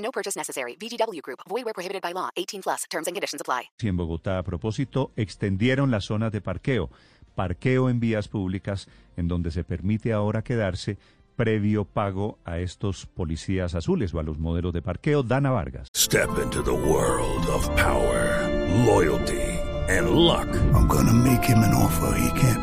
No purchase necessary. VGW Group. Void where prohibited by law. 18 plus. Terms and conditions apply. Y en Bogotá, a propósito, extendieron las zonas de parqueo. Parqueo en vías públicas, en donde se permite ahora quedarse previo pago a estos policías azules o a los modelos de parqueo. Dana Vargas. Step into the world of power, loyalty, and luck. I'm gonna make him an offer he can't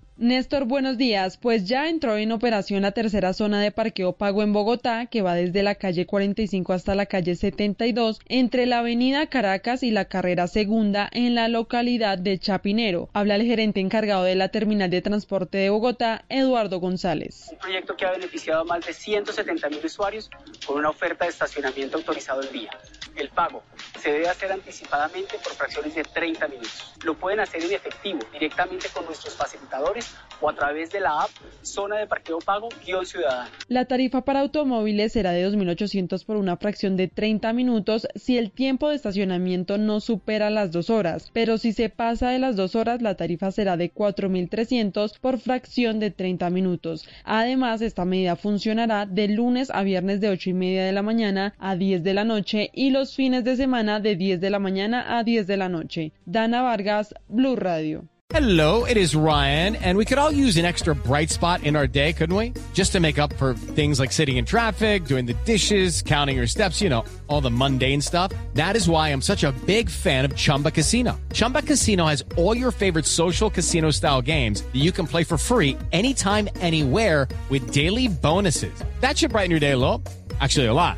Néstor, buenos días. Pues ya entró en operación la tercera zona de parqueo pago en Bogotá, que va desde la calle 45 hasta la calle 72, entre la avenida Caracas y la carrera segunda en la localidad de Chapinero. Habla el gerente encargado de la terminal de transporte de Bogotá, Eduardo González. Un proyecto que ha beneficiado a más de 170 mil usuarios con una oferta de estacionamiento autorizado el día. El pago se debe hacer anticipadamente por fracciones de 30 minutos. Lo pueden hacer en efectivo directamente con nuestros facilitadores o a través de la app Zona de Parqueo Pago Guión Ciudadano. La tarifa para automóviles será de 2.800 por una fracción de 30 minutos si el tiempo de estacionamiento no supera las dos horas, pero si se pasa de las dos horas la tarifa será de 4.300 por fracción de 30 minutos. Además, esta medida funcionará de lunes a viernes de 8 y media de la mañana a 10 de la noche y los fines de semana de 10 de la mañana a 10 de la noche. Dana Vargas, Blu Radio. Hello, it is Ryan, and we could all use an extra bright spot in our day, couldn't we? Just to make up for things like sitting in traffic, doing the dishes, counting your steps, you know, all the mundane stuff. That is why I'm such a big fan of Chumba Casino. Chumba Casino has all your favorite social casino style games that you can play for free anytime, anywhere with daily bonuses. That should brighten your day a little. Actually, a lot.